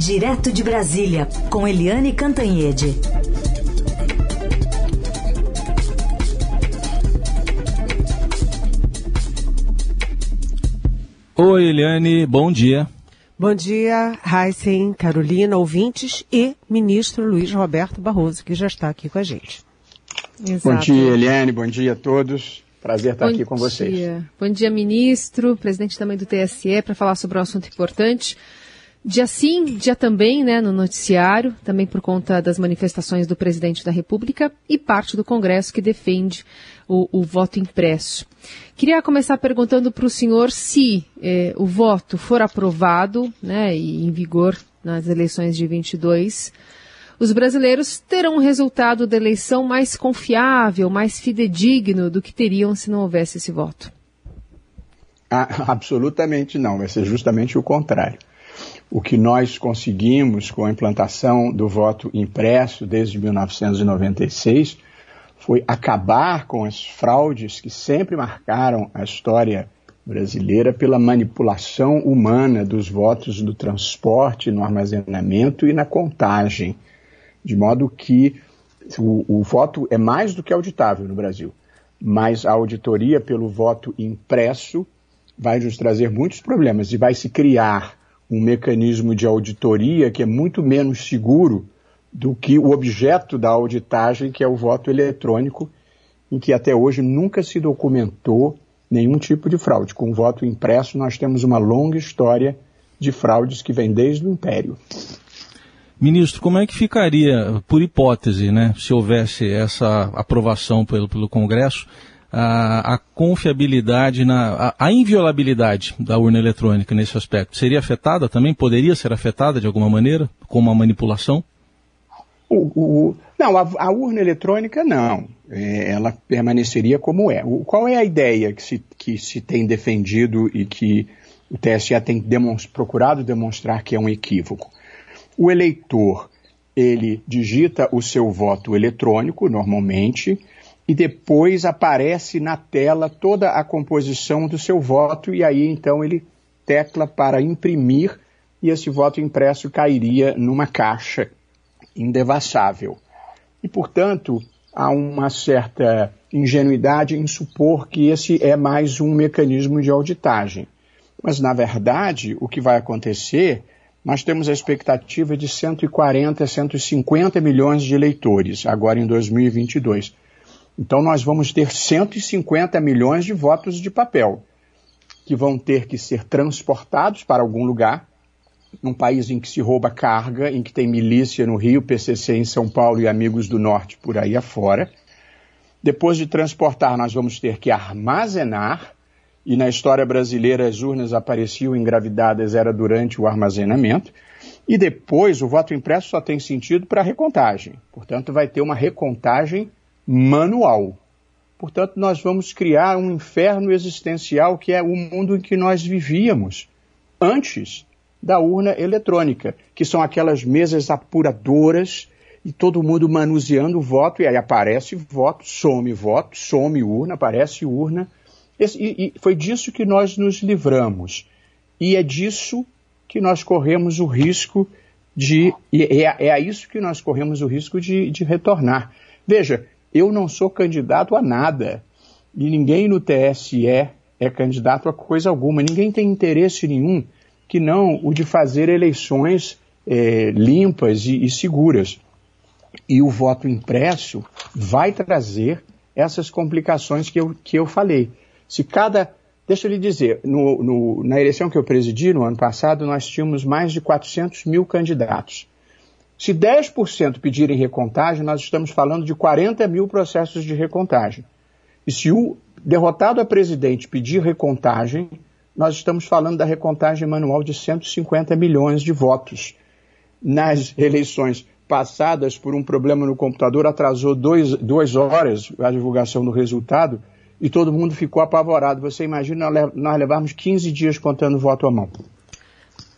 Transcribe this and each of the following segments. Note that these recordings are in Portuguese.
Direto de Brasília, com Eliane Cantanhede. Oi, Eliane, bom dia. Bom dia, Heisen, Carolina, ouvintes e ministro Luiz Roberto Barroso, que já está aqui com a gente. Exato. Bom dia, Eliane, bom dia a todos. Prazer estar bom aqui com dia. vocês. Bom dia, ministro, presidente também do TSE, para falar sobre um assunto importante. Dia sim, dia também, né, no noticiário, também por conta das manifestações do presidente da República e parte do Congresso que defende o, o voto impresso. Queria começar perguntando para o senhor se eh, o voto for aprovado, né, e em vigor nas eleições de 22, os brasileiros terão um resultado da eleição mais confiável, mais fidedigno do que teriam se não houvesse esse voto. Ah, absolutamente não, vai ser justamente o contrário. O que nós conseguimos com a implantação do voto impresso desde 1996 foi acabar com as fraudes que sempre marcaram a história brasileira pela manipulação humana dos votos no transporte, no armazenamento e na contagem. De modo que o, o voto é mais do que auditável no Brasil, mas a auditoria pelo voto impresso vai nos trazer muitos problemas e vai se criar um mecanismo de auditoria que é muito menos seguro do que o objeto da auditagem, que é o voto eletrônico, em que até hoje nunca se documentou nenhum tipo de fraude. Com o voto impresso, nós temos uma longa história de fraudes que vem desde o Império. Ministro, como é que ficaria, por hipótese, né, se houvesse essa aprovação pelo, pelo Congresso, a, a confiabilidade, na, a, a, inviolabilidade da urna eletrônica nesse aspecto seria afetada também? Poderia ser afetada de alguma maneira, com uma manipulação? O, o, não, a, a, urna eletrônica não. É, ela permaneceria como é. O, qual é a ideia que se, que se tem defendido e que o TSE tem procurado demonstrar que é um equívoco? O eleitor, ele digita o seu voto eletrônico, normalmente, e depois aparece na tela toda a composição do seu voto, e aí então ele tecla para imprimir, e esse voto impresso cairia numa caixa indevassável. E, portanto, há uma certa ingenuidade em supor que esse é mais um mecanismo de auditagem. Mas, na verdade, o que vai acontecer, nós temos a expectativa de 140, 150 milhões de eleitores, agora em 2022. Então nós vamos ter 150 milhões de votos de papel, que vão ter que ser transportados para algum lugar, num país em que se rouba carga, em que tem milícia no Rio, PCC em São Paulo e Amigos do Norte por aí afora. Depois de transportar, nós vamos ter que armazenar, e na história brasileira as urnas apareciam engravidadas era durante o armazenamento. E depois o voto impresso só tem sentido para recontagem. Portanto, vai ter uma recontagem manual. Portanto, nós vamos criar um inferno existencial que é o mundo em que nós vivíamos antes da urna eletrônica, que são aquelas mesas apuradoras e todo mundo manuseando o voto, e aí aparece voto, some voto, some urna, aparece urna. E, e foi disso que nós nos livramos. E é disso que nós corremos o risco de. É, é a isso que nós corremos o risco de, de retornar. Veja, eu não sou candidato a nada. E ninguém no TSE é candidato a coisa alguma. Ninguém tem interesse nenhum que não o de fazer eleições é, limpas e, e seguras. E o voto impresso vai trazer essas complicações que eu, que eu falei. Se cada. Deixa eu lhe dizer, no, no, na eleição que eu presidi no ano passado, nós tínhamos mais de 400 mil candidatos. Se 10% pedirem recontagem, nós estamos falando de 40 mil processos de recontagem. E se o derrotado a presidente pedir recontagem, nós estamos falando da recontagem manual de 150 milhões de votos. Nas eleições passadas, por um problema no computador, atrasou dois, duas horas a divulgação do resultado e todo mundo ficou apavorado. Você imagina nós levarmos 15 dias contando voto à mão.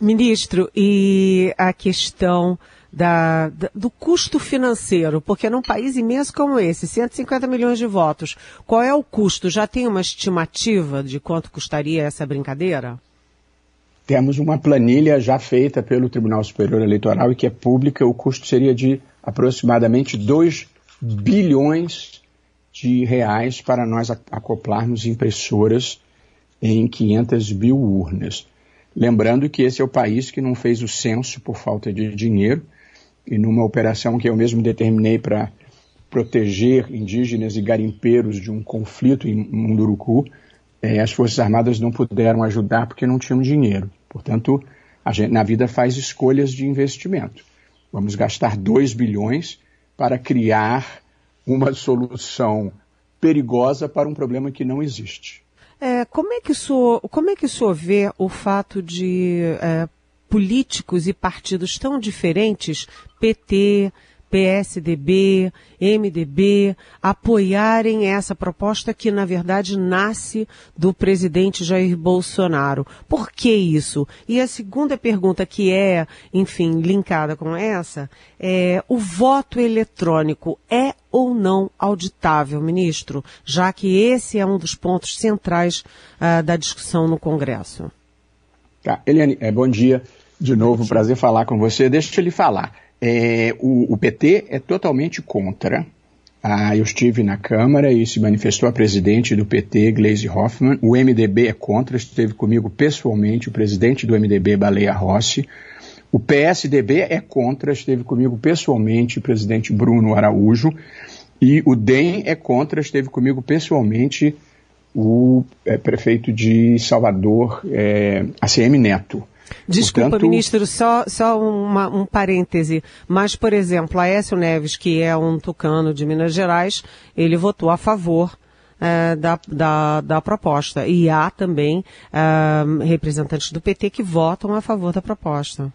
Ministro, e a questão da, da, do custo financeiro, porque num país imenso como esse, 150 milhões de votos, qual é o custo? Já tem uma estimativa de quanto custaria essa brincadeira? temos uma planilha já feita pelo Tribunal Superior Eleitoral e que é pública. O custo seria de aproximadamente 2 bilhões de reais para nós acoplarmos impressoras em 500 mil urnas. Lembrando que esse é o país que não fez o censo por falta de dinheiro e numa operação que eu mesmo determinei para proteger indígenas e garimpeiros de um conflito em Munduruku, é, as Forças Armadas não puderam ajudar porque não tinham dinheiro. Portanto, a gente na vida faz escolhas de investimento. Vamos gastar 2 bilhões para criar uma solução perigosa para um problema que não existe. É, como, é que o senhor, como é que o senhor vê o fato de é, políticos e partidos tão diferentes, PT, PSDB, MDB, apoiarem essa proposta que, na verdade, nasce do presidente Jair Bolsonaro. Por que isso? E a segunda pergunta, que é, enfim, linkada com essa, é o voto eletrônico é ou não auditável, ministro, já que esse é um dos pontos centrais uh, da discussão no Congresso. Tá, Eliane, é, bom dia de novo, prazer falar com você. Deixa eu lhe falar. É, o, o, PT é totalmente contra. Ah, eu estive na Câmara e se manifestou a presidente do PT, Gleisi Hoffmann. O MDB é contra, esteve comigo pessoalmente o presidente do MDB, Baleia Rossi. O PSDB é contra, esteve comigo pessoalmente o presidente Bruno Araújo. E o DEM é contra, esteve comigo pessoalmente o é, prefeito de Salvador, é, ACM Neto. Desculpa, Portanto, ministro, só, só uma, um parêntese. Mas, por exemplo, Aécio Neves, que é um tucano de Minas Gerais, ele votou a favor é, da, da, da, proposta. E há também é, representantes do PT que votam a favor da proposta.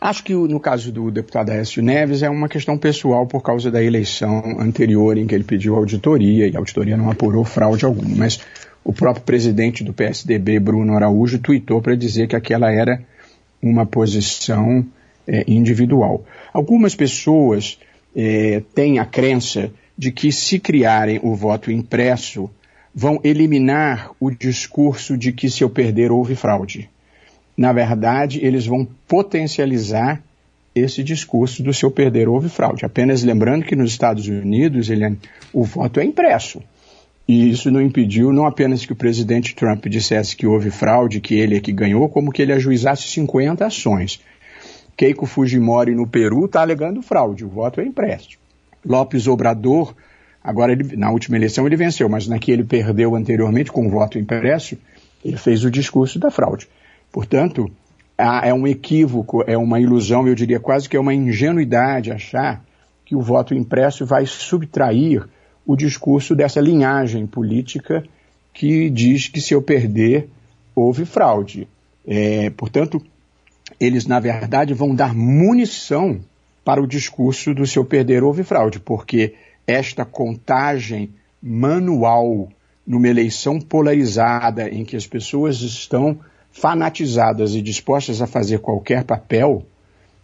Acho que no caso do deputado Aécio Neves é uma questão pessoal por causa da eleição anterior em que ele pediu auditoria e a auditoria não apurou fraude alguma. Mas o próprio presidente do PSDB, Bruno Araújo, tuitou para dizer que aquela era uma posição é, individual. Algumas pessoas é, têm a crença de que se criarem o voto impresso, vão eliminar o discurso de que se eu perder houve fraude. Na verdade, eles vão potencializar esse discurso do se eu perder houve fraude. Apenas lembrando que nos Estados Unidos ele, o voto é impresso. E isso não impediu não apenas que o presidente Trump dissesse que houve fraude, que ele é que ganhou, como que ele ajuizasse 50 ações. Keiko Fujimori no Peru está alegando fraude, o voto é impresso. Lopes Obrador, agora ele, na última eleição ele venceu, mas na que ele perdeu anteriormente com o voto impresso, ele fez o discurso da fraude. Portanto, é um equívoco, é uma ilusão, eu diria quase que é uma ingenuidade achar que o voto impresso vai subtrair o discurso dessa linhagem política que diz que se eu perder, houve fraude. É, portanto, eles, na verdade, vão dar munição para o discurso do se eu perder, houve fraude, porque esta contagem manual numa eleição polarizada em que as pessoas estão fanatizadas e dispostas a fazer qualquer papel,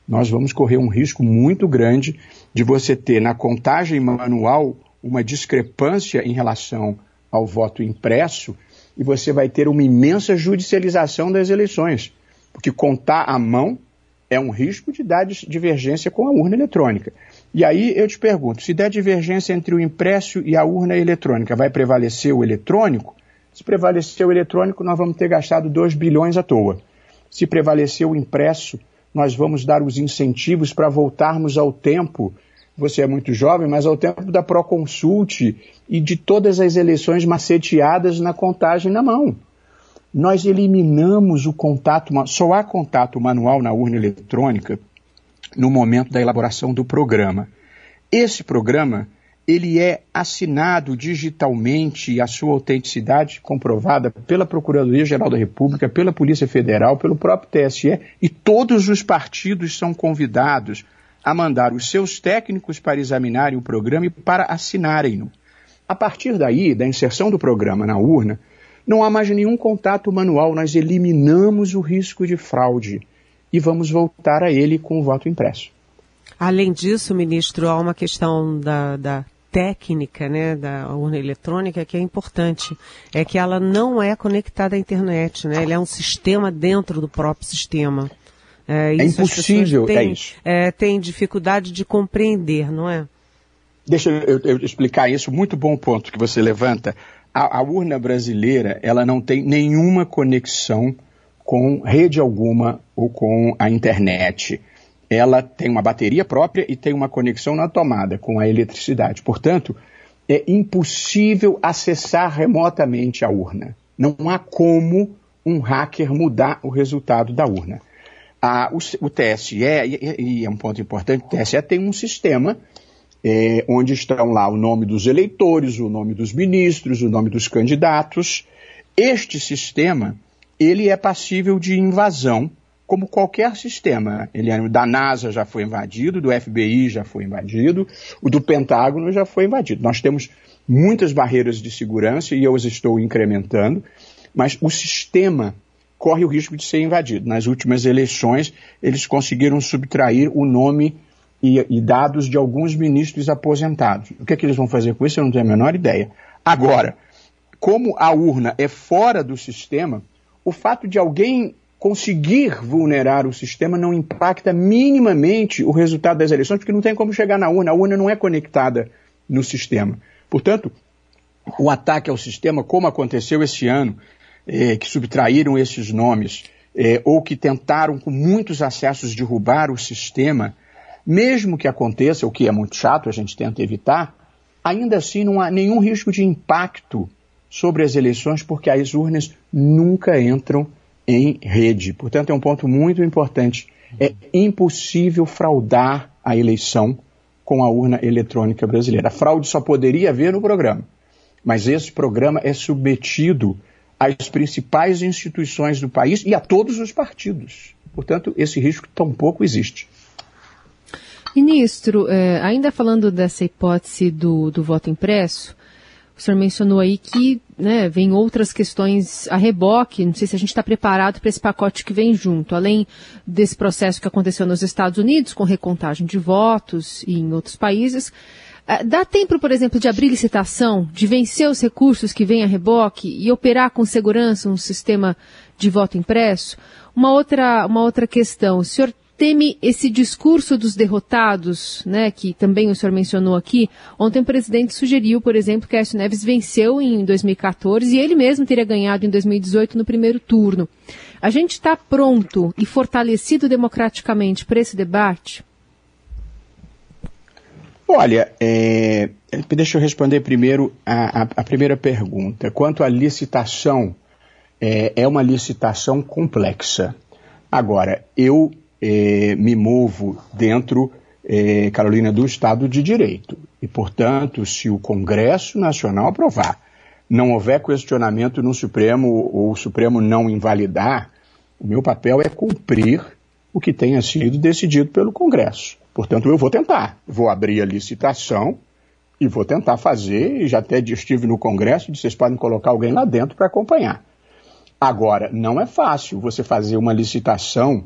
nós vamos correr um risco muito grande de você ter na contagem manual uma discrepância em relação ao voto impresso e você vai ter uma imensa judicialização das eleições, porque contar à mão é um risco de dar divergência com a urna eletrônica. E aí eu te pergunto, se der divergência entre o impresso e a urna eletrônica, vai prevalecer o eletrônico? Se prevalecer o eletrônico, nós vamos ter gastado 2 bilhões à toa. Se prevalecer o impresso, nós vamos dar os incentivos para voltarmos ao tempo você é muito jovem, mas ao tempo da Proconsult e de todas as eleições maceteadas na contagem na mão. Nós eliminamos o contato, só há contato manual na urna eletrônica no momento da elaboração do programa. Esse programa, ele é assinado digitalmente e a sua autenticidade comprovada pela Procuradoria-Geral da República, pela Polícia Federal, pelo próprio TSE e todos os partidos são convidados a mandar os seus técnicos para examinarem o programa e para assinarem-no. A partir daí, da inserção do programa na urna, não há mais nenhum contato manual, nós eliminamos o risco de fraude e vamos voltar a ele com o voto impresso. Além disso, ministro, há uma questão da, da técnica né, da urna eletrônica que é importante. É que ela não é conectada à internet, né? Ele é um sistema dentro do próprio sistema. É, é impossível, têm, é isso. É, tem dificuldade de compreender, não é? Deixa eu, eu, explicar isso, muito bom ponto que você levanta. A, a urna brasileira, ela não tem nenhuma conexão com rede alguma ou com a internet. Ela tem uma bateria própria e tem uma conexão na tomada com a eletricidade. Portanto, é impossível acessar remotamente a urna. Não há como um hacker mudar o resultado da urna. A, o, o, TSE, e, e, é um ponto importante, o TSE tem um sistema é, onde estão lá o nome dos eleitores, o nome dos ministros, o nome dos candidatos. Este sistema, ele é passível de invasão, como qualquer sistema. Ele é, da NASA já foi invadido, do FBI já foi invadido, o do Pentágono já foi invadido. Nós temos muitas barreiras de segurança e eu as estou incrementando, mas o sistema corre o risco de ser invadido. Nas últimas eleições, eles conseguiram subtrair o nome e, e, dados de alguns ministros aposentados. O que é que eles vão fazer com isso? Eu não tenho a menor ideia. Agora, como a urna é fora do sistema, o fato de alguém conseguir vulnerar o sistema não impacta minimamente o resultado das eleições, porque não tem como chegar na urna. A urna não é conectada no sistema. Portanto, o ataque ao sistema, como aconteceu esse ano, é, que subtraíram esses nomes, é, ou que tentaram com muitos acessos derrubar o sistema, mesmo que aconteça, o que é muito chato, a gente tenta evitar, ainda assim não há nenhum risco de impacto sobre as eleições, porque as urnas nunca entram em rede. Portanto, é um ponto muito importante. É impossível fraudar a eleição com a urna eletrônica brasileira. A fraude só poderia haver no programa, mas esse programa é submetido às principais instituições do país e a todos os partidos. Portanto, esse risco tampouco existe. Ministro, eh, ainda falando dessa hipótese do, do voto impresso, o senhor mencionou aí que né, vem outras questões a reboque, não sei se a gente está preparado para esse pacote que vem junto, além desse processo que aconteceu nos Estados Unidos, com recontagem de votos e em outros países. Eh, dá tempo, por exemplo, de abrir licitação, de vencer os recursos que vêm a reboque e operar com segurança um sistema de voto impresso? Uma outra, uma outra questão, o senhor teme esse discurso dos derrotados, né, que também o senhor mencionou aqui. Ontem o presidente sugeriu, por exemplo, que Aécio Neves venceu em 2014 e ele mesmo teria ganhado em 2018 no primeiro turno. A gente está pronto e fortalecido democraticamente para esse debate? Olha, é, deixa eu responder primeiro a, a, a, primeira pergunta. Quanto à licitação, é, é uma licitação complexa. Agora, eu é, me movo dentro, é, Carolina, do Estado de Direito. E, portanto, se o Congresso Nacional aprovar, não houver questionamento no Supremo ou o Supremo não invalidar, o meu papel é cumprir o que tenha sido decidido pelo Congresso. Portanto, eu vou tentar. Vou abrir a licitação e vou tentar fazer, e já até estive no Congresso, e vocês podem colocar alguém lá dentro para acompanhar. Agora, não é fácil você fazer uma licitação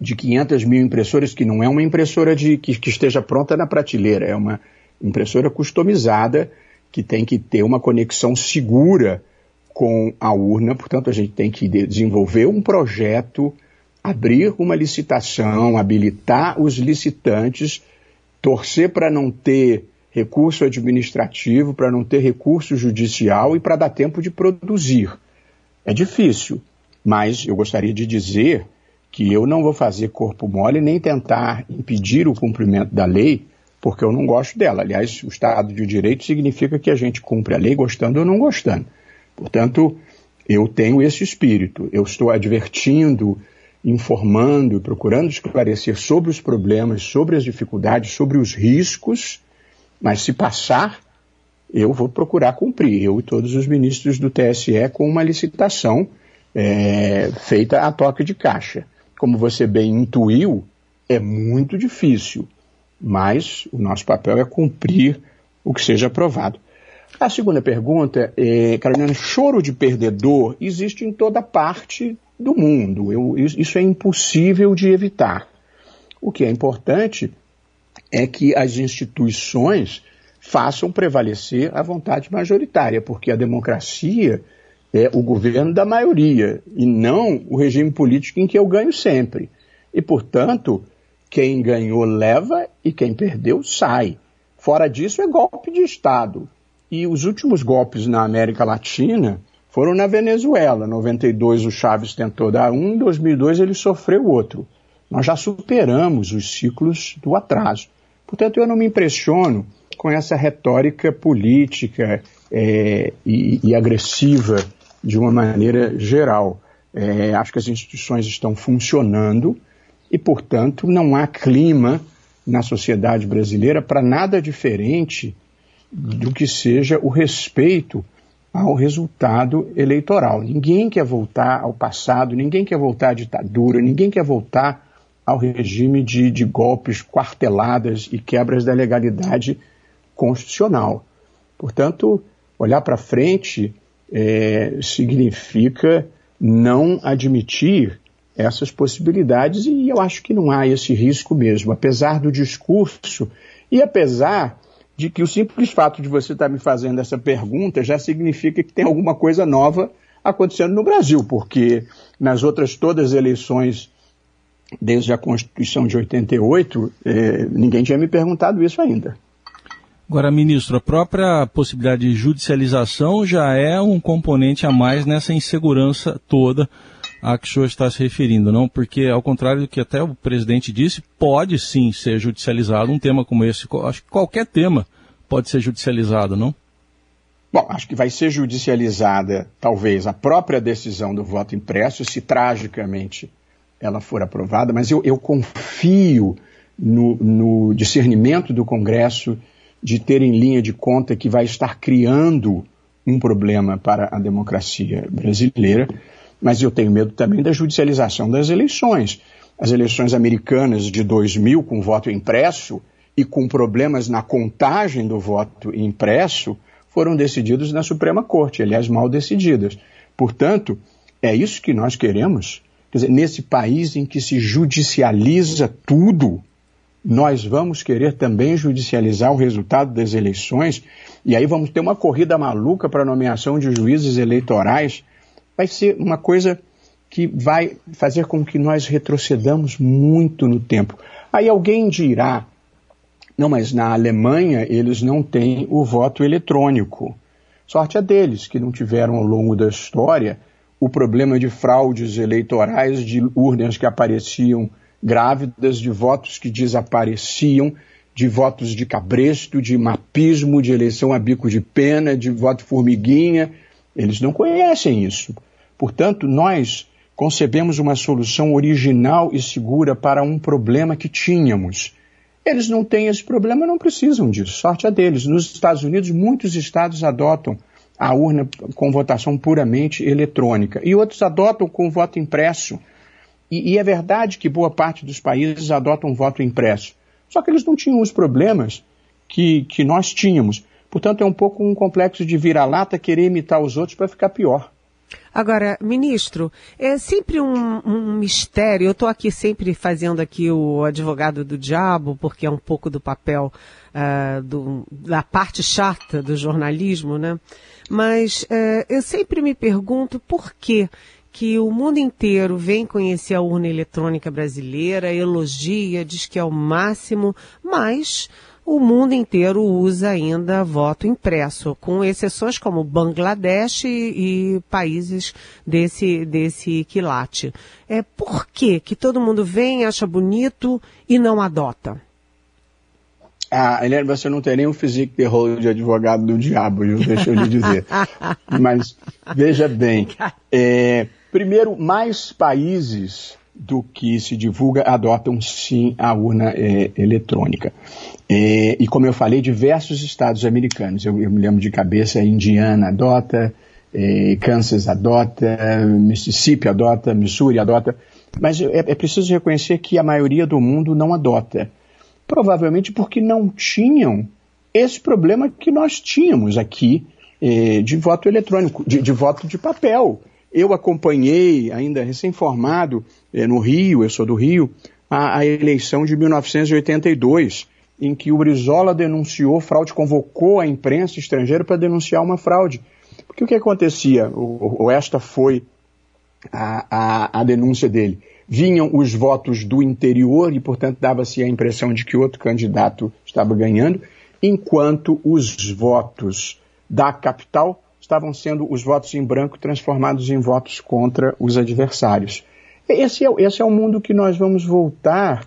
de 500 mil impressoras, que não é uma impressora de, que, que esteja pronta na prateleira, é uma impressora customizada que tem que ter uma conexão segura com a urna, portanto a gente tem que desenvolver um projeto, abrir uma licitação, habilitar os licitantes, torcer para não ter recurso administrativo, para não ter recurso judicial e para dar tempo de produzir. É difícil, mas eu gostaria de dizer que eu não vou fazer corpo mole nem tentar impedir o cumprimento da lei, porque eu não gosto dela. Aliás, o Estado de Direito significa que a gente cumpre a lei gostando ou não gostando. Portanto, eu tenho esse espírito. Eu estou advertindo, informando, procurando esclarecer sobre os problemas, sobre as dificuldades, sobre os riscos, mas se passar, eu vou procurar cumprir, eu e todos os ministros do TSE, com uma licitação é, feita a toque de caixa como você bem intuiu, é muito difícil, mas o nosso papel é cumprir o que seja aprovado. A segunda pergunta, é, Carolina, choro de perdedor existe em toda parte do mundo. Eu, isso é impossível de evitar. O que é importante é que as instituições façam prevalecer a vontade majoritária, porque a democracia é o governo da maioria e não o regime político em que eu ganho sempre. E, portanto, quem ganhou leva e quem perdeu sai. Fora disso, é golpe de Estado. E os últimos golpes na América Latina foram na Venezuela. Em 92 o Chaves tentou dar um, em 2002 ele sofreu outro. Nós já superamos os ciclos do atraso. Portanto, eu não me impressiono com essa retórica política é, e, e, agressiva de uma maneira geral. É, acho que as instituições estão funcionando e, portanto, não há clima na sociedade brasileira para nada diferente do que seja o respeito ao resultado eleitoral. Ninguém quer voltar ao passado, ninguém quer voltar à ditadura, ninguém quer voltar ao regime de, de golpes, quarteladas e quebras da legalidade constitucional. Portanto, olhar para frente é, significa não admitir essas possibilidades e eu acho que não há esse risco mesmo, apesar do discurso e apesar de que o simples fato de você estar me fazendo essa pergunta já significa que tem alguma coisa nova acontecendo no Brasil, porque nas outras todas as eleições desde a Constituição de 88, eh, ninguém tinha me perguntado isso ainda. Agora, ministro, a própria possibilidade de judicialização já é um componente a mais nessa insegurança toda a que o senhor está se referindo, não? Porque, ao contrário do que até o presidente disse, pode sim ser judicializado um tema como esse. Acho que qualquer tema pode ser judicializado, não? Bom, acho que vai ser judicializada, talvez, a própria decisão do voto impresso, se tragicamente ela for aprovada, mas eu, eu confio no, no discernimento do Congresso de ter em linha de conta que vai estar criando um problema para a democracia brasileira mas eu tenho medo também da judicialização das eleições. As eleições americanas de 2000, com voto impresso e com problemas na contagem do voto impresso, foram decididas na Suprema Corte, aliás, mal decididas. Portanto, é isso que nós queremos. Quer dizer, nesse país em que se judicializa tudo, nós vamos querer também judicializar o resultado das eleições, e aí vamos ter uma corrida maluca para a nomeação de juízes eleitorais vai ser uma coisa que vai fazer com que nós retrocedamos muito no tempo. Aí alguém dirá, não, mas na Alemanha eles não têm o voto eletrônico. Sorte é deles, que não tiveram ao longo da história o problema de fraudes eleitorais, de urnas que apareciam grávidas, de votos que desapareciam, de votos de cabresto, de mapismo, de eleição a bico de pena, de voto formiguinha. Eles não conhecem isso. Portanto, nós concebemos uma solução original e segura para um problema que tínhamos. Eles não têm esse problema, não precisam disso. Sorte a deles. Nos Estados Unidos, muitos estados adotam a urna com votação puramente eletrônica e outros adotam com voto impresso. E, e é verdade que boa parte dos países adotam voto impresso. Só que eles não tinham os problemas que, que nós tínhamos. Portanto, é um pouco um complexo de vira-lata querer imitar os outros para ficar pior. Agora, ministro, é sempre um, um mistério. Eu estou aqui sempre fazendo aqui o advogado do diabo, porque é um pouco do papel uh, do, da parte chata do jornalismo, né? Mas uh, eu sempre me pergunto por que que o mundo inteiro vem conhecer a urna eletrônica brasileira, elogia, diz que é o máximo, mas o mundo inteiro usa ainda voto impresso, com exceções como Bangladesh e, e países desse, desse quilate. É, por que que todo mundo vem, acha bonito e não adota? Ah, Helena, você não tem nem o physique de rolo de advogado do diabo, viu? deixa eu lhe dizer. Mas, veja bem, é, primeiro, mais países do que se divulga adotam sim a urna é, eletrônica. É, e como eu falei, diversos estados americanos, eu, eu me lembro de cabeça, Indiana adota, é, Kansas adota, Mississippi adota, Missouri adota, mas é, é preciso reconhecer que a maioria do mundo não adota. Provavelmente porque não tinham esse problema que nós tínhamos aqui é, de voto eletrônico, de, de voto de papel. Eu acompanhei, ainda recém-formado, eh, no Rio, eu sou do Rio, a, a, eleição de 1982. em que o Brizola denunciou fraude, convocou a imprensa estrangeira para denunciar uma fraude. Porque o que acontecia? Esta foi a, a, a denúncia dele. Vinham os votos do interior e, portanto, dava-se a impressão de que outro candidato estava ganhando, enquanto os votos da capital estavam sendo os votos em branco transformados em votos contra os adversários. Esse é, esse é o mundo que nós vamos voltar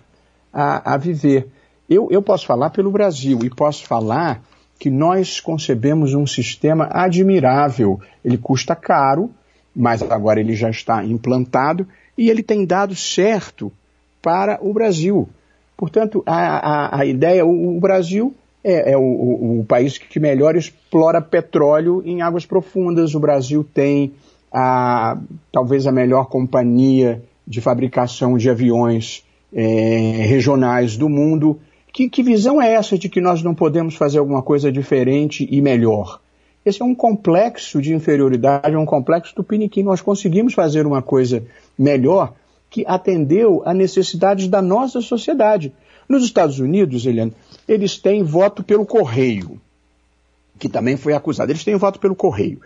a, a viver. Eu, eu posso falar pelo Brasil e posso falar que nós concebemos um sistema admirável. Ele custa caro, mas agora ele já está implantado e ele tem dado certo para o Brasil. Portanto, a, a, a ideia, o, o Brasil é, é o, o, o, país que melhor explora petróleo em águas profundas. O Brasil tem a, talvez a melhor companhia de fabricação de aviões é, regionais do mundo. Que, que visão é essa de que nós não podemos fazer alguma coisa diferente e melhor? Esse é um complexo de inferioridade, é um complexo do Piniquim. Nós conseguimos fazer uma coisa melhor que atendeu a necessidades da nossa sociedade. Nos Estados Unidos, Eliane, eles têm voto pelo correio, que também foi acusado. Eles têm voto pelo correio.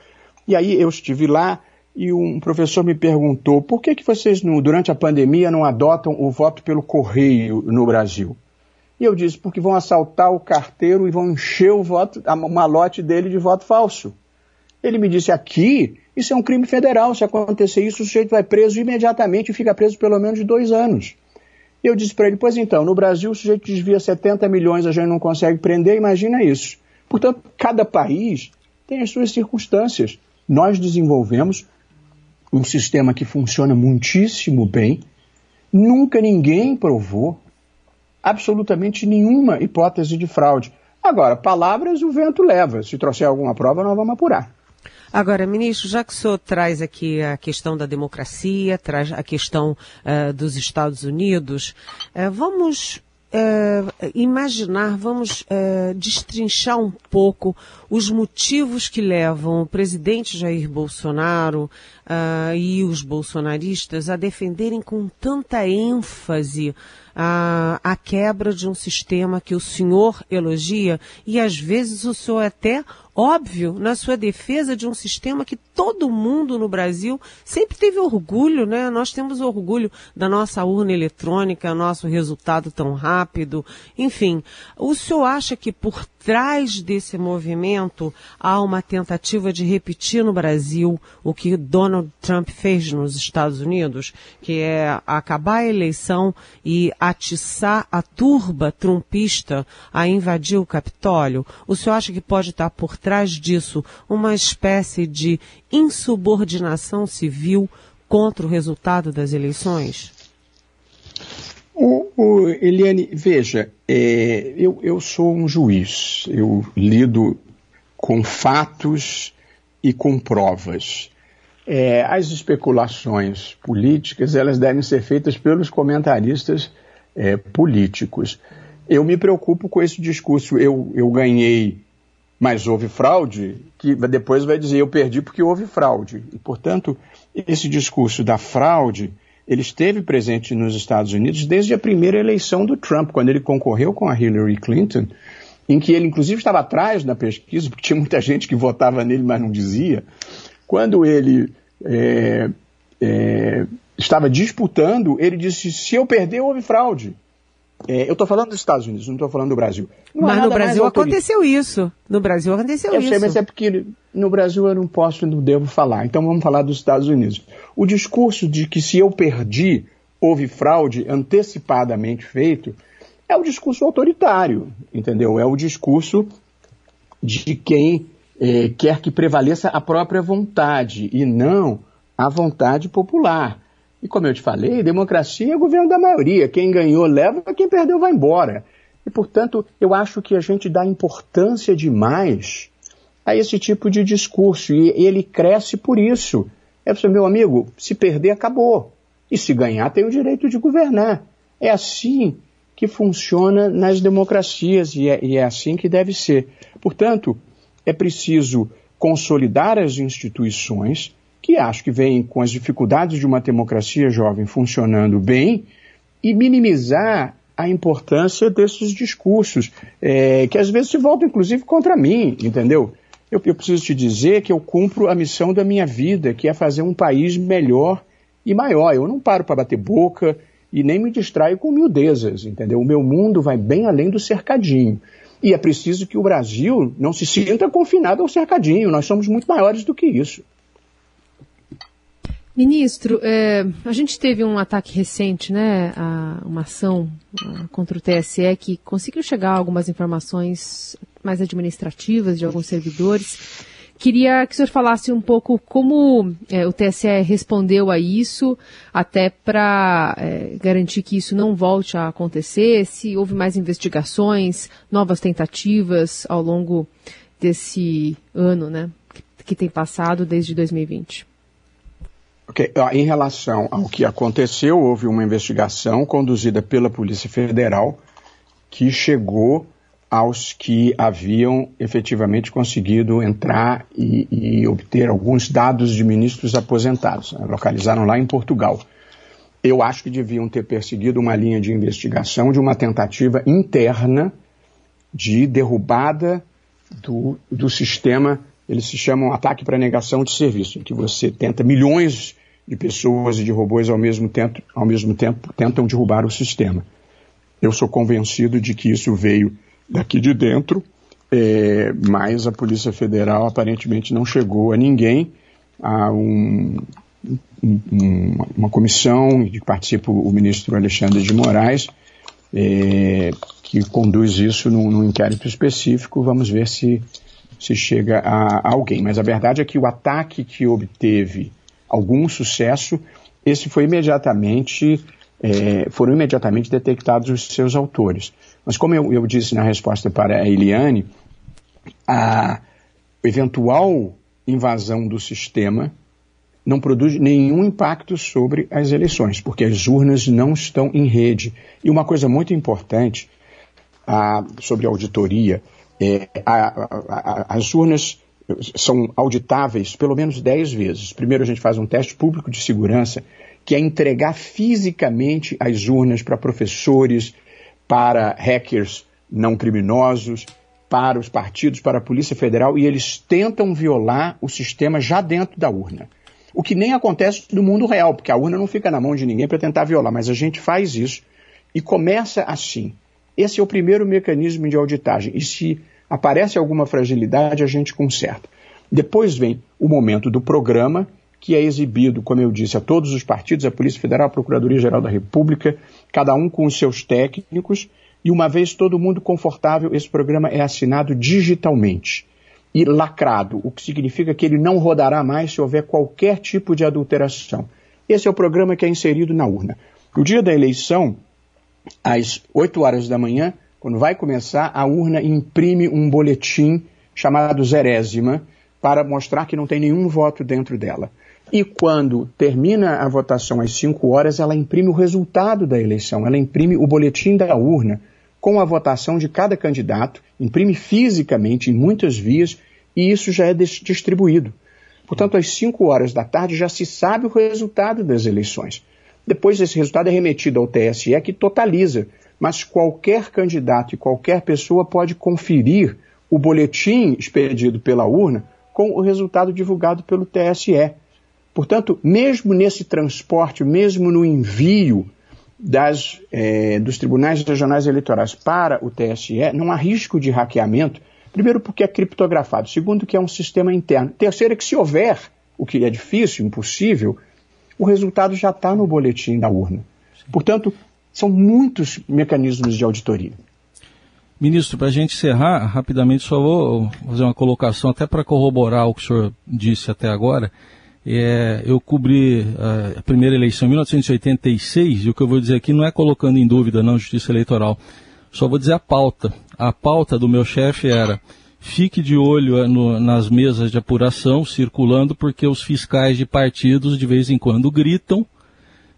E aí eu estive lá e um professor me perguntou por que, que vocês, durante a pandemia, não adotam o voto pelo correio no Brasil? E eu disse, porque vão assaltar o carteiro e vão encher o voto, a malote dele de voto falso. Ele me disse, aqui, isso é um crime federal, se acontecer isso, o sujeito vai preso imediatamente e fica preso pelo menos dois anos. E eu disse para ele, pois então, no Brasil o sujeito desvia 70 milhões, a gente não consegue prender, imagina isso. Portanto, cada país tem as suas circunstâncias. Nós desenvolvemos um sistema que funciona muitíssimo bem, nunca ninguém provou absolutamente nenhuma hipótese de fraude. Agora, palavras o vento leva. Se trouxer alguma prova, nós vamos apurar. Agora, ministro, já que o senhor traz aqui a questão da democracia, traz a questão uh, dos Estados Unidos, uh, vamos uh, imaginar, vamos destrinchar um pouco os motivos que levam o presidente Jair Bolsonaro e os bolsonaristas a defenderem com tanta ênfase a, a quebra de um sistema que o senhor elogia e às vezes o senhor até óbvio na sua defesa de um sistema que todo mundo no Brasil sempre teve orgulho, né? Nós temos orgulho da nossa urna eletrônica, nosso resultado tão rápido, enfim. O senhor acha que por trás desse movimento há uma tentativa de repetir no Brasil o que Donald Trump fez nos Estados Unidos, que é acabar a eleição e atiçar a turba trumpista a invadir o Capitólio? O senhor acha que pode estar por trás disso uma espécie de insubordinação civil contra o resultado das eleições? O, o Eliane, veja, é, eu, eu sou um juiz, eu lido com fatos e com provas. É, as especulações políticas elas devem ser feitas pelos comentaristas é, políticos. Eu me preocupo com esse discurso. Eu, eu ganhei, mas houve fraude, que depois vai dizer eu perdi porque houve fraude. E, portanto, esse discurso da fraude ele esteve presente nos Estados Unidos desde a primeira eleição do Trump, quando ele concorreu com a Hillary Clinton, em que ele inclusive estava atrás na pesquisa, porque tinha muita gente que votava nele, mas não dizia. Quando ele é, é, estava disputando, ele disse: se eu perder, houve fraude. É, eu estou falando dos Estados Unidos, não estou falando do Brasil. Não mas no Brasil aconteceu isso. No Brasil aconteceu eu isso. Sei, mas é porque no Brasil eu não posso e não devo falar. Então vamos falar dos Estados Unidos. O discurso de que se eu perdi, houve fraude antecipadamente feito, é o discurso autoritário, entendeu? É o discurso de quem é, quer que prevaleça a própria vontade e não a vontade popular. E como eu te falei, democracia é governo da maioria. Quem ganhou leva, quem perdeu vai embora. E, portanto, eu acho que a gente dá importância demais a esse tipo de discurso. E ele cresce por isso. É para meu amigo, se perder, acabou. E se ganhar, tem o direito de governar. É assim que funciona nas democracias e é, e é assim que deve ser. Portanto, é preciso consolidar as instituições que acho que vem com as dificuldades de uma democracia jovem funcionando bem e minimizar a importância desses discursos, é, que às vezes se voltam inclusive contra mim, entendeu? Eu, eu, preciso te dizer que eu cumpro a missão da minha vida, que é fazer um país melhor e maior. Eu não paro para bater boca e nem me distraio com miudezas, entendeu? O meu mundo vai bem além do cercadinho. E é preciso que o Brasil não se sinta confinado ao cercadinho. Nós somos muito maiores do que isso. Ministro, é, a gente teve um ataque recente, né, a, uma ação a, contra o TSE que conseguiu chegar a algumas informações mais administrativas de alguns servidores. Queria que o senhor falasse um pouco como é, o TSE respondeu a isso, até para é, garantir que isso não volte a acontecer, se houve mais investigações, novas tentativas ao longo desse ano, né, que, que tem passado desde 2020. Okay. Em relação ao que aconteceu, houve uma investigação conduzida pela Polícia Federal que chegou aos que haviam efetivamente conseguido entrar e, e obter alguns dados de ministros aposentados. Né? Localizaram lá em Portugal. Eu acho que deviam ter perseguido uma linha de investigação de uma tentativa interna de derrubada do, do sistema eles se chamam ataque para negação de serviço, em que você tenta milhões de pessoas e de robôs ao mesmo tempo, ao mesmo tempo tentam derrubar o sistema. Eu sou convencido de que isso veio daqui de dentro, é, mas a Polícia Federal aparentemente não chegou a ninguém. Há um, um, uma comissão de que participa o ministro Alexandre de Moraes, é, que conduz isso num, num, inquérito específico. Vamos ver se, se chega a, a alguém. Mas a verdade é que o ataque que obteve algum sucesso, esse foi imediatamente, é, foram imediatamente detectados os seus autores. Mas como eu, eu disse na resposta para a Eliane, a eventual invasão do sistema não produz nenhum impacto sobre as eleições, porque as urnas não estão em rede. E uma coisa muito importante a, sobre a auditoria, é, a, a, as urnas são auditáveis pelo menos 10 vezes. Primeiro a gente faz um teste público de segurança, que é entregar fisicamente as urnas para professores, para hackers não criminosos, para os partidos, para a Polícia Federal, e eles tentam violar o sistema já dentro da urna. O que nem acontece no mundo real, porque a urna não fica na mão de ninguém para tentar violar, mas a gente faz isso e começa assim. Esse é o primeiro mecanismo de auditagem. E se aparece alguma fragilidade, a gente conserta. Depois vem o momento do programa, que é exibido, como eu disse, a todos os partidos, a Polícia Federal, a Procuradoria-Geral da República, cada um com os seus técnicos, e uma vez todo mundo confortável, esse programa é assinado digitalmente e lacrado, o que significa que ele não rodará mais se houver qualquer tipo de adulteração. Esse é o programa que é inserido na urna. No dia da eleição, às 8 horas da manhã, quando vai começar, a urna imprime um boletim chamado zerésima para mostrar que não tem nenhum voto dentro dela. E quando termina a votação às 5 horas, ela imprime o resultado da eleição, ela imprime o boletim da urna com a votação de cada candidato, imprime fisicamente em muitas vias e isso já é distribuído. Portanto, às 5 horas da tarde já se sabe o resultado das eleições. Depois esse resultado é remetido ao TSE que totaliza mas qualquer candidato e qualquer pessoa pode conferir o boletim expedido pela urna com o resultado divulgado pelo TSE. Portanto, mesmo nesse transporte, mesmo no envio das, eh, dos tribunais regionais eleitorais para o TSE, não há risco de hackeamento. Primeiro, porque é criptografado. Segundo, que é um sistema interno. Terceiro, é que se houver, o que é difícil, impossível, o resultado já está no boletim da urna. Portanto, são muitos mecanismos de auditoria. Ministro, para a gente encerrar, rapidamente só vou fazer uma colocação até para corroborar o que o senhor disse até agora. É, eu cobri a primeira eleição em 1986 e o que eu vou dizer aqui não é colocando em dúvida não justiça eleitoral. Só vou dizer a pauta. A pauta do meu chefe era fique de olho é, no, nas mesas de apuração circulando porque os fiscais de partidos de vez em quando gritam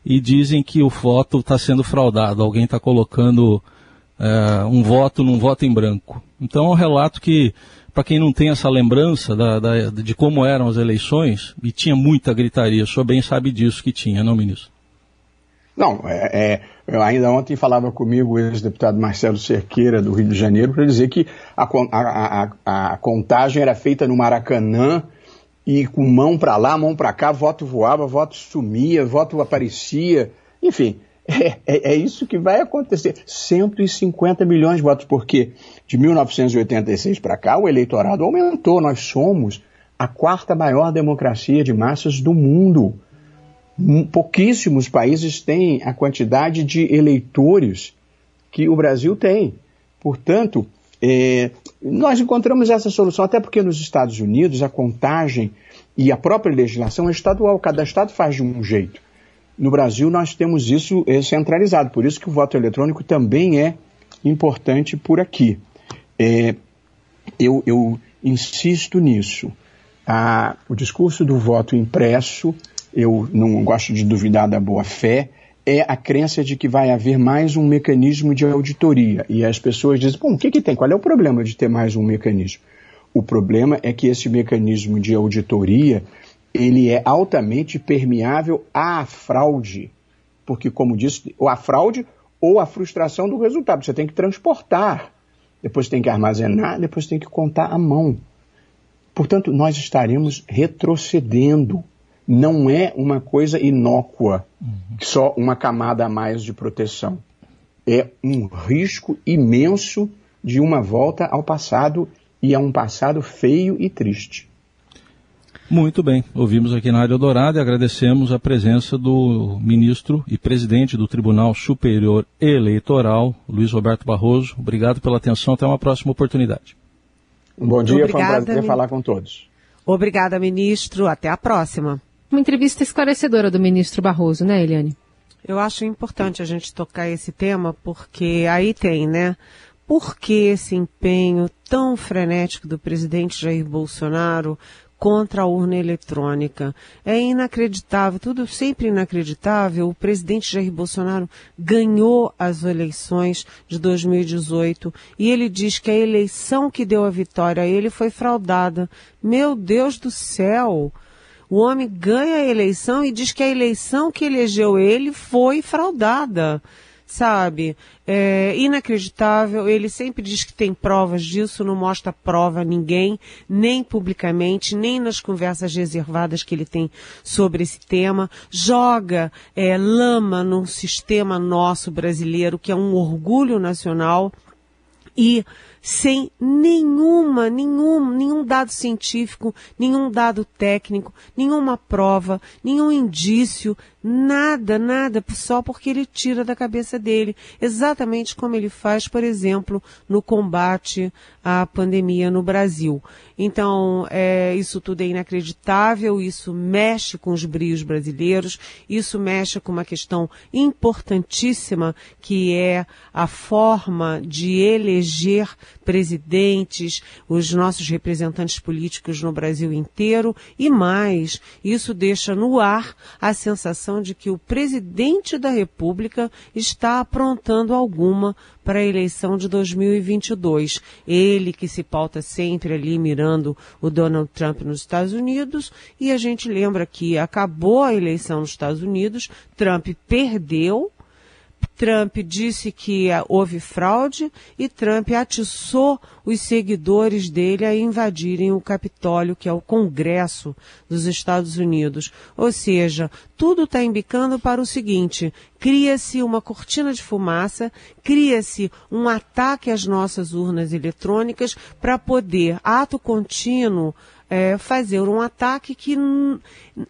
e dizem que o voto está sendo fraudado, alguém está colocando é, um voto num voto em branco. Então é um relato que, para quem não tem essa lembrança da, da, de como eram as eleições, e tinha muita gritaria, o senhor bem sabe disso que tinha, não, ministro? Não, é, é, ainda ontem falava comigo o ex-deputado Marcelo Cerqueira, do Rio de Janeiro, para dizer que a, a, a, a, contagem era feita no Maracanã e com mão para lá, mão para cá, voto voava, voto sumia, voto aparecia, enfim. É, é, é, isso que vai acontecer. 150 milhões de votos, porque de 1986 para cá o eleitorado aumentou. Nós somos a quarta maior democracia de massas do mundo. Pouquíssimos países têm a quantidade de eleitores que o Brasil tem. Portanto, é, nós encontramos essa solução, até porque nos Estados Unidos a contagem e a própria legislação é estadual, cada estado faz de um jeito. No Brasil, nós temos isso é, centralizado, por isso que o voto eletrônico também é importante por aqui. É, eu, eu, insisto nisso. O discurso do voto impresso, eu não gosto de duvidar da boa fé, é a crença de que vai haver mais um mecanismo de auditoria. E as pessoas dizem, bom, o que, que tem? Qual é o problema de ter mais um mecanismo? O problema é que esse mecanismo de auditoria ele é altamente permeável à fraude. Porque, como disse, ou a fraude ou a frustração do resultado. Você tem que transportar, depois tem que armazenar, depois tem que contar à mão. Portanto, nós estaremos retrocedendo. Não é uma coisa inócua, uhum. só uma camada a mais de proteção. É um risco imenso de uma volta ao passado e a um passado feio e triste. Muito bem, ouvimos aqui na Rádio Dourado e agradecemos a presença do ministro e presidente do Tribunal Superior Eleitoral, Luiz Roberto Barroso. Obrigado pela atenção, até uma próxima oportunidade. Um bom dia, Obrigada, foi um prazer falar com todos. Obrigada, ministro, até a próxima. Uma entrevista esclarecedora do ministro Barroso, né, Eliane? Eu acho importante a gente tocar esse tema, porque aí tem, né? Por que esse empenho tão frenético do presidente Jair Bolsonaro contra a urna eletrônica. É inacreditável, tudo sempre inacreditável. O presidente Jair Bolsonaro ganhou as eleições de 2018 e ele diz que a eleição que deu a vitória a ele foi fraudada. Meu Deus do céu! O homem ganha a eleição e diz que a eleição que elegeu ele foi fraudada sabe? É inacreditável. Ele sempre diz que tem provas disso, não mostra prova a ninguém, nem publicamente, nem nas conversas reservadas que ele tem sobre esse tema. Joga é, lama num sistema nosso brasileiro, que é um orgulho nacional. E sem nenhuma, nenhum, nenhum dado científico, nenhum dado técnico, nenhuma prova, nenhum indício, nada, nada, só porque ele tira da cabeça dele, exatamente como ele faz, por exemplo, no combate à pandemia no Brasil. Então, é, isso tudo é inacreditável, isso mexe com os brios brasileiros, isso mexe com uma questão importantíssima que é a forma de eleger presidentes, os nossos representantes políticos no Brasil inteiro e mais, isso deixa no ar a sensação de que o presidente da República está aprontando alguma para a eleição de 2022. Ele que se pauta sempre ali mirando o Donald Trump nos Estados Unidos e a gente lembra que acabou a eleição nos Estados Unidos, Trump perdeu, Trump disse que houve fraude e Trump atiçou os seguidores dele a invadirem o Capitólio, que é o Congresso dos Estados Unidos. Ou seja, tudo está embicando para o seguinte: cria-se uma cortina de fumaça, cria-se um ataque às nossas urnas eletrônicas para poder, ato contínuo, é, fazer um ataque que,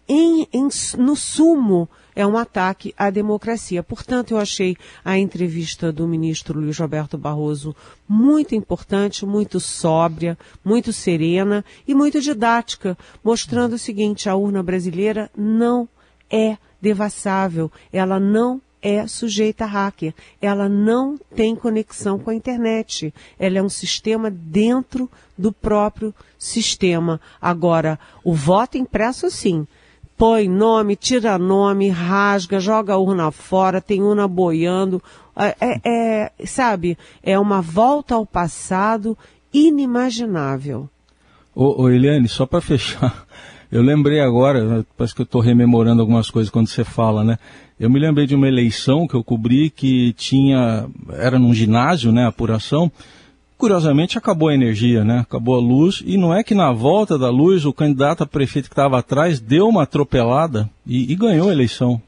em, em, no sumo, é um ataque à democracia. Portanto, eu achei a entrevista do ministro Luiz Roberto Barroso muito importante, muito sóbria, muito serena e muito didática, mostrando o seguinte: a urna brasileira não é devassável, ela não é sujeita a hacker. Ela não tem conexão com a internet. Ela é um sistema dentro do próprio sistema. Agora, o voto impresso, sim põe nome, tira nome, rasga, joga a urna fora, tem urna boiando. É, é, é, sabe, é uma volta ao passado inimaginável. Ô, ô Eliane, só para fechar, eu lembrei agora, parece que eu estou rememorando algumas coisas quando você fala, né? Eu me lembrei de uma eleição que eu cobri que tinha, era num ginásio, né, apuração. Curiosamente acabou a energia, né? Acabou a luz e não é que na volta da luz o candidato a prefeito que estava atrás deu uma atropelada e, e ganhou a eleição.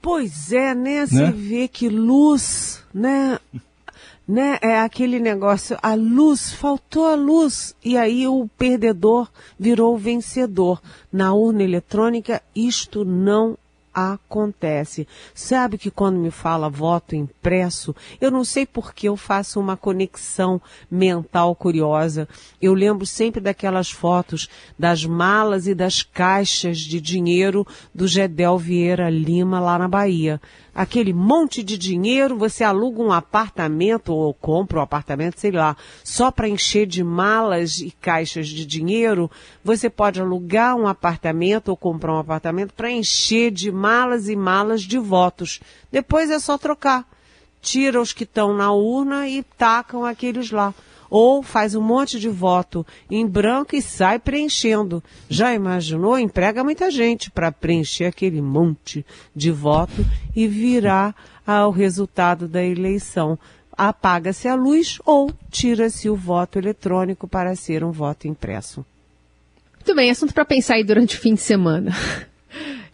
Pois é, né? Você né? vê que luz, né? né? É aquele negócio, a luz, faltou a luz. E aí o perdedor virou o vencedor. Na urna eletrônica, isto não acontece. Sabe que quando me fala voto impresso, eu não sei por que eu faço uma conexão mental curiosa. Eu lembro sempre daquelas fotos das malas e das caixas de dinheiro do Gedel Vieira Lima lá na Bahia aquele monte de dinheiro, você aluga um apartamento ou compra um apartamento, sei lá, só para encher de malas e caixas de dinheiro, você pode alugar um apartamento ou comprar um apartamento para encher de malas e malas de votos. Depois é só trocar. Tira os que estão na urna e tacam aqueles lá ou faz um monte de voto em branco e sai preenchendo. Já imaginou? Emprega muita gente para preencher aquele monte de voto e virar ao resultado da eleição. Apaga-se a luz ou tira-se o voto eletrônico para ser um voto impresso. Muito bem, assunto para pensar aí durante o fim de semana.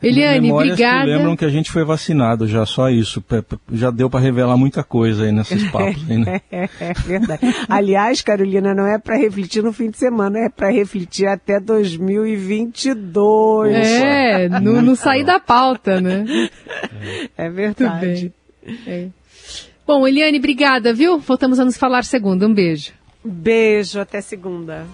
Eliane, obrigada. Que lembram que a gente foi vacinado já, só isso. Já deu para revelar muita coisa aí nesses papos. Aí, né? é, é verdade. Aliás, Carolina, não é para refletir no fim de semana, é para refletir até 2022. É, não, não sair da pauta, né? É verdade. É. Bom, Eliane, obrigada, viu? Voltamos a nos falar segunda. Um beijo. Beijo, até segunda.